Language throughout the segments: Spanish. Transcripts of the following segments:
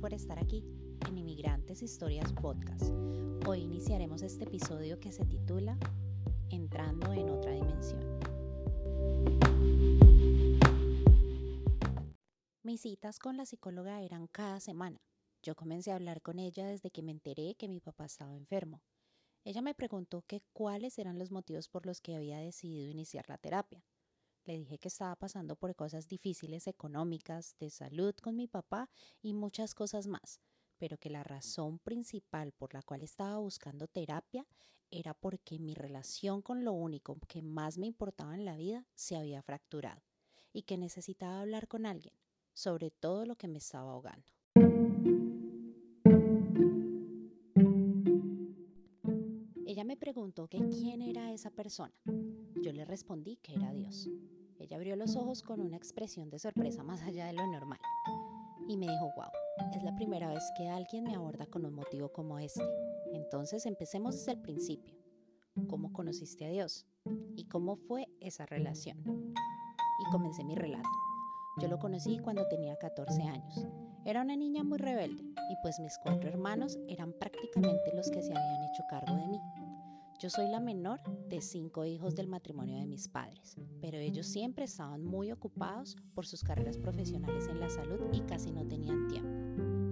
Por estar aquí en Inmigrantes Historias Podcast. Hoy iniciaremos este episodio que se titula Entrando en otra dimensión. Mis citas con la psicóloga eran cada semana. Yo comencé a hablar con ella desde que me enteré que mi papá estaba enfermo. Ella me preguntó que cuáles eran los motivos por los que había decidido iniciar la terapia. Le dije que estaba pasando por cosas difíciles económicas, de salud con mi papá y muchas cosas más, pero que la razón principal por la cual estaba buscando terapia era porque mi relación con lo único que más me importaba en la vida se había fracturado y que necesitaba hablar con alguien sobre todo lo que me estaba ahogando. Ella me preguntó que quién era esa persona. Yo le respondí que era Dios. Ella abrió los ojos con una expresión de sorpresa más allá de lo normal y me dijo, wow, es la primera vez que alguien me aborda con un motivo como este. Entonces empecemos desde el principio. ¿Cómo conociste a Dios? ¿Y cómo fue esa relación? Y comencé mi relato. Yo lo conocí cuando tenía 14 años. Era una niña muy rebelde y pues mis cuatro hermanos eran prácticamente los que se habían hecho cargo de mí. Yo soy la menor de cinco hijos del matrimonio de mis padres, pero ellos siempre estaban muy ocupados por sus carreras profesionales en la salud y casi no tenían tiempo.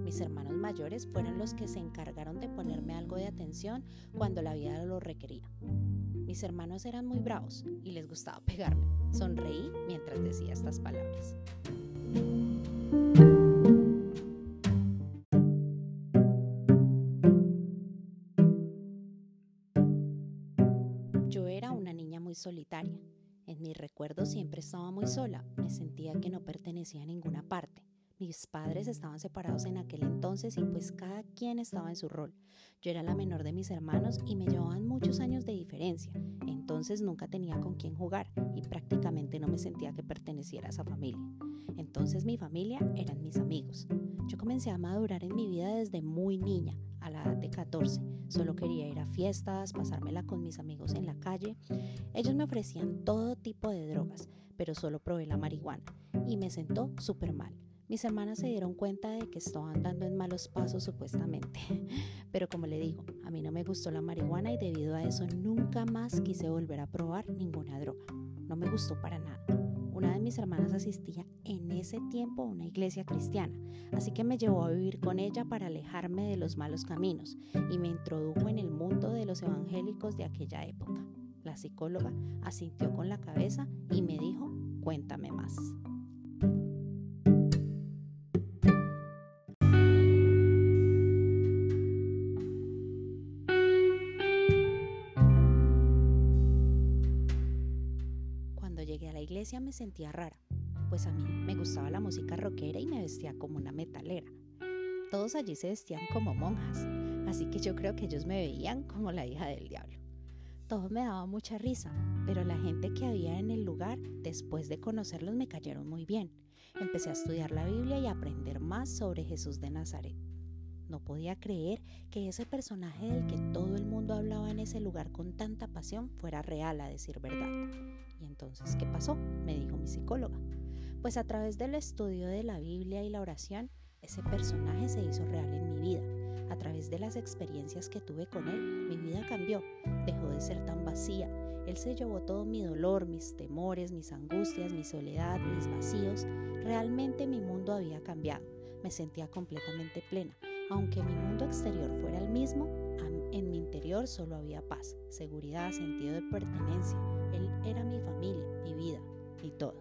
Mis hermanos mayores fueron los que se encargaron de ponerme algo de atención cuando la vida lo requería. Mis hermanos eran muy bravos y les gustaba pegarme. Sonreí mientras decía estas palabras. Solitaria. En mis recuerdos siempre estaba muy sola, me sentía que no pertenecía a ninguna parte. Mis padres estaban separados en aquel entonces y pues cada quien estaba en su rol. Yo era la menor de mis hermanos y me llevaban muchos años de diferencia, entonces nunca tenía con quién jugar y prácticamente no me sentía que perteneciera a esa familia. Entonces mi familia eran mis amigos. Yo comencé a madurar en mi vida desde muy niña, a la edad de 14. Solo quería ir a fiestas, pasármela con mis amigos en la calle. Ellos me ofrecían todo tipo de drogas, pero solo probé la marihuana y me sentó súper mal. Mis hermanas se dieron cuenta de que estaba andando en malos pasos supuestamente. Pero como le digo, a mí no me gustó la marihuana y debido a eso nunca más quise volver a probar ninguna droga. No me gustó para nada. Una de mis hermanas asistía en ese tiempo a una iglesia cristiana, así que me llevó a vivir con ella para alejarme de los malos caminos y me introdujo en el mundo de los evangélicos de aquella época. La psicóloga asintió con la cabeza y me dijo, cuéntame más. iglesia me sentía rara, pues a mí me gustaba la música rockera y me vestía como una metalera. Todos allí se vestían como monjas, así que yo creo que ellos me veían como la hija del diablo. Todo me daba mucha risa, pero la gente que había en el lugar, después de conocerlos, me cayeron muy bien. Empecé a estudiar la Biblia y a aprender más sobre Jesús de Nazaret. No podía creer que ese personaje del que todo el mundo hablaba en ese lugar con tanta pasión fuera real, a decir verdad. ¿Y entonces qué pasó? me dijo mi psicóloga. Pues a través del estudio de la Biblia y la oración, ese personaje se hizo real en mi vida. De las experiencias que tuve con él, mi vida cambió, dejó de ser tan vacía. Él se llevó todo mi dolor, mis temores, mis angustias, mi soledad, mis vacíos. Realmente mi mundo había cambiado. Me sentía completamente plena. Aunque mi mundo exterior fuera el mismo, en mi interior solo había paz, seguridad, sentido de pertenencia. Él era mi familia, mi vida, y todo.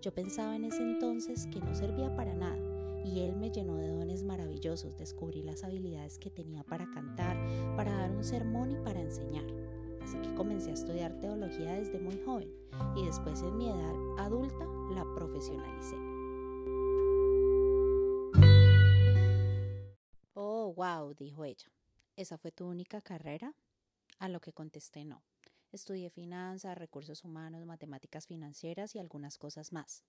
Yo pensaba en ese entonces que no servía para nada y él me llenó de dones maravillosos. Descubrí las habilidades que tenía para cantar, para dar un sermón y para enseñar. Así que comencé a estudiar teología desde muy joven y después en mi edad adulta la profesionalicé. wow, dijo ella. ¿Esa fue tu única carrera? A lo que contesté no. Estudié finanzas, recursos humanos, matemáticas financieras y algunas cosas más.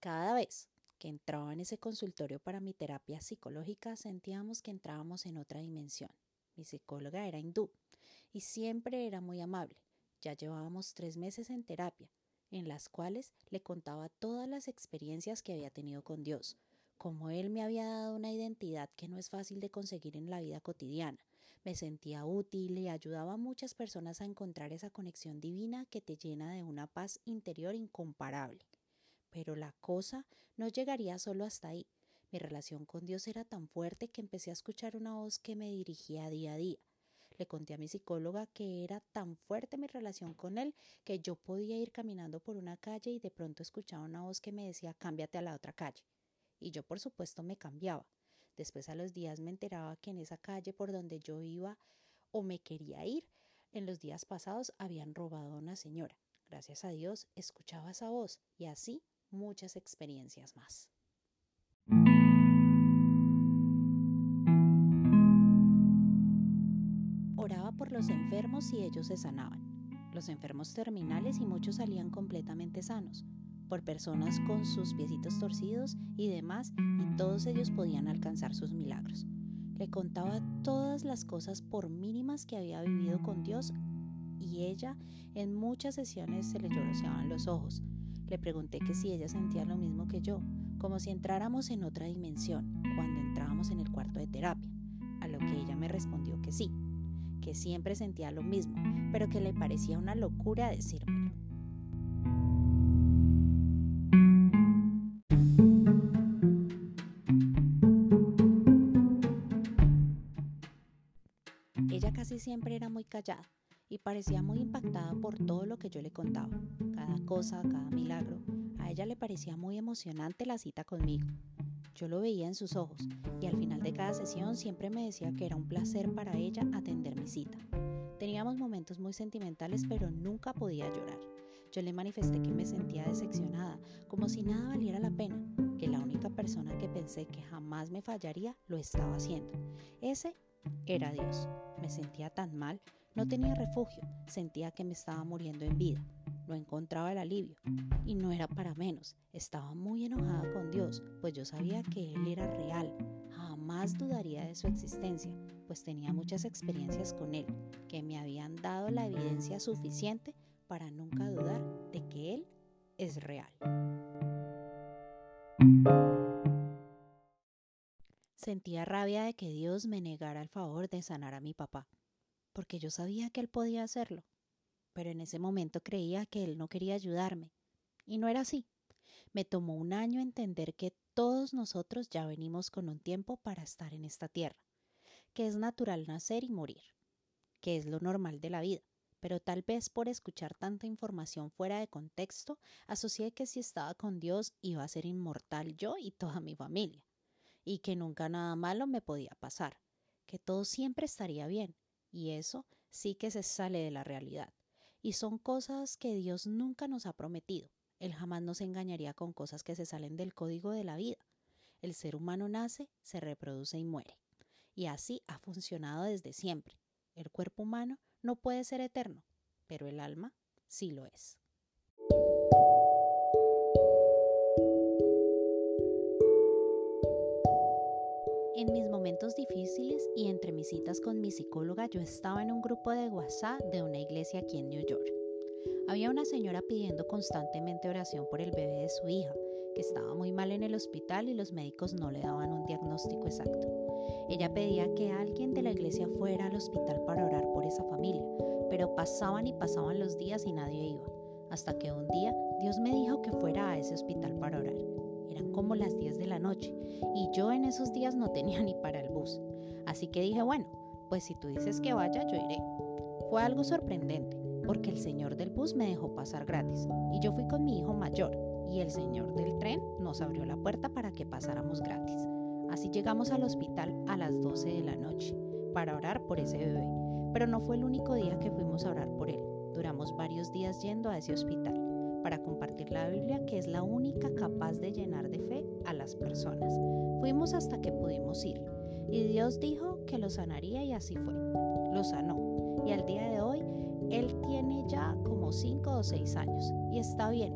Cada vez que entraba en ese consultorio para mi terapia psicológica sentíamos que entrábamos en otra dimensión. Mi psicóloga era hindú y siempre era muy amable. Ya llevábamos tres meses en terapia, en las cuales le contaba todas las experiencias que había tenido con Dios, como él me había dado una identidad que no es fácil de conseguir en la vida cotidiana. Me sentía útil y ayudaba a muchas personas a encontrar esa conexión divina que te llena de una paz interior incomparable. Pero la cosa no llegaría solo hasta ahí. Mi relación con Dios era tan fuerte que empecé a escuchar una voz que me dirigía día a día. Le conté a mi psicóloga que era tan fuerte mi relación con él que yo podía ir caminando por una calle y de pronto escuchaba una voz que me decía cámbiate a la otra calle. Y yo por supuesto me cambiaba. Después a los días me enteraba que en esa calle por donde yo iba o me quería ir, en los días pasados habían robado a una señora. Gracias a Dios escuchaba esa voz y así muchas experiencias más. Oraba por los enfermos y ellos se sanaban. Los enfermos terminales y muchos salían completamente sanos por personas con sus piecitos torcidos y demás, y todos ellos podían alcanzar sus milagros. Le contaba todas las cosas por mínimas que había vivido con Dios y ella en muchas sesiones se le lloroseaban los ojos. Le pregunté que si ella sentía lo mismo que yo, como si entráramos en otra dimensión cuando entrábamos en el cuarto de terapia, a lo que ella me respondió que sí, que siempre sentía lo mismo, pero que le parecía una locura decírmelo. siempre era muy callada y parecía muy impactada por todo lo que yo le contaba, cada cosa, cada milagro. A ella le parecía muy emocionante la cita conmigo. Yo lo veía en sus ojos y al final de cada sesión siempre me decía que era un placer para ella atender mi cita. Teníamos momentos muy sentimentales pero nunca podía llorar. Yo le manifesté que me sentía decepcionada, como si nada valiera la pena, que la única persona que pensé que jamás me fallaría lo estaba haciendo. Ese era Dios. Me sentía tan mal, no tenía refugio, sentía que me estaba muriendo en vida. No encontraba el alivio. Y no era para menos. Estaba muy enojada con Dios, pues yo sabía que Él era real. Jamás dudaría de su existencia, pues tenía muchas experiencias con Él, que me habían dado la evidencia suficiente para nunca dudar de que Él es real. Sentía rabia de que Dios me negara el favor de sanar a mi papá, porque yo sabía que él podía hacerlo, pero en ese momento creía que él no quería ayudarme, y no era así. Me tomó un año entender que todos nosotros ya venimos con un tiempo para estar en esta tierra, que es natural nacer y morir, que es lo normal de la vida, pero tal vez por escuchar tanta información fuera de contexto, asocié que si estaba con Dios iba a ser inmortal yo y toda mi familia y que nunca nada malo me podía pasar, que todo siempre estaría bien, y eso sí que se sale de la realidad. Y son cosas que Dios nunca nos ha prometido. Él jamás nos engañaría con cosas que se salen del código de la vida. El ser humano nace, se reproduce y muere. Y así ha funcionado desde siempre. El cuerpo humano no puede ser eterno, pero el alma sí lo es. En mis momentos difíciles y entre mis citas con mi psicóloga, yo estaba en un grupo de WhatsApp de una iglesia aquí en New York. Había una señora pidiendo constantemente oración por el bebé de su hija, que estaba muy mal en el hospital y los médicos no le daban un diagnóstico exacto. Ella pedía que alguien de la iglesia fuera al hospital para orar por esa familia, pero pasaban y pasaban los días y nadie iba, hasta que un día Dios me dijo que fuera a ese hospital para orar como las 10 de la noche y yo en esos días no tenía ni para el bus. Así que dije, bueno, pues si tú dices que vaya, yo iré. Fue algo sorprendente, porque el señor del bus me dejó pasar gratis y yo fui con mi hijo mayor y el señor del tren nos abrió la puerta para que pasáramos gratis. Así llegamos al hospital a las 12 de la noche para orar por ese bebé, pero no fue el único día que fuimos a orar por él. Duramos varios días yendo a ese hospital para compartir la Biblia, que es la única capaz de llenar de fe a las personas. Fuimos hasta que pudimos ir, y Dios dijo que lo sanaría y así fue. Lo sanó, y al día de hoy él tiene ya como 5 o 6 años, y está bien.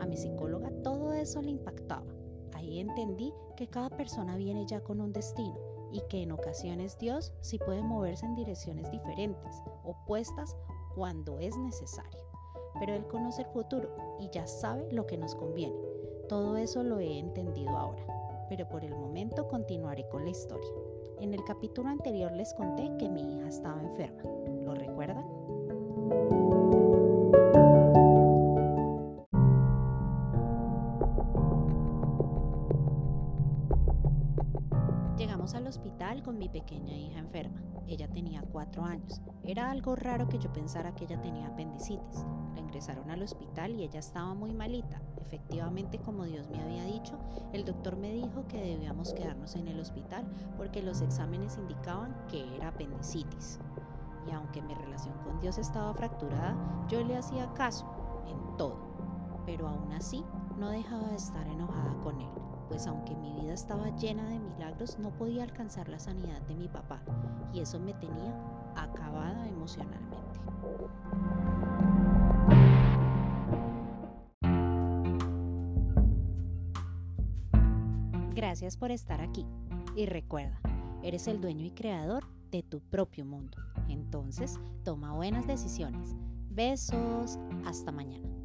A mi psicóloga todo eso le impactaba. Ahí entendí que cada persona viene ya con un destino y que en ocasiones Dios sí puede moverse en direcciones diferentes, opuestas, cuando es necesario pero Él conoce el futuro y ya sabe lo que nos conviene. Todo eso lo he entendido ahora. pero por el momento continuaré con la historia. En el capítulo anterior les conté que mi hija estaba enferma. ¿Lo recuerdan? Con mi pequeña hija enferma. Ella tenía cuatro años. Era algo raro que yo pensara que ella tenía apendicitis. La ingresaron al hospital y ella estaba muy malita. Efectivamente, como Dios me había dicho, el doctor me dijo que debíamos quedarnos en el hospital porque los exámenes indicaban que era apendicitis. Y aunque mi relación con Dios estaba fracturada, yo le hacía caso en todo. Pero aún así, no dejaba de estar enojada con él pues aunque mi vida estaba llena de milagros, no podía alcanzar la sanidad de mi papá y eso me tenía acabada emocionalmente. Gracias por estar aquí y recuerda, eres el dueño y creador de tu propio mundo. Entonces, toma buenas decisiones. Besos, hasta mañana.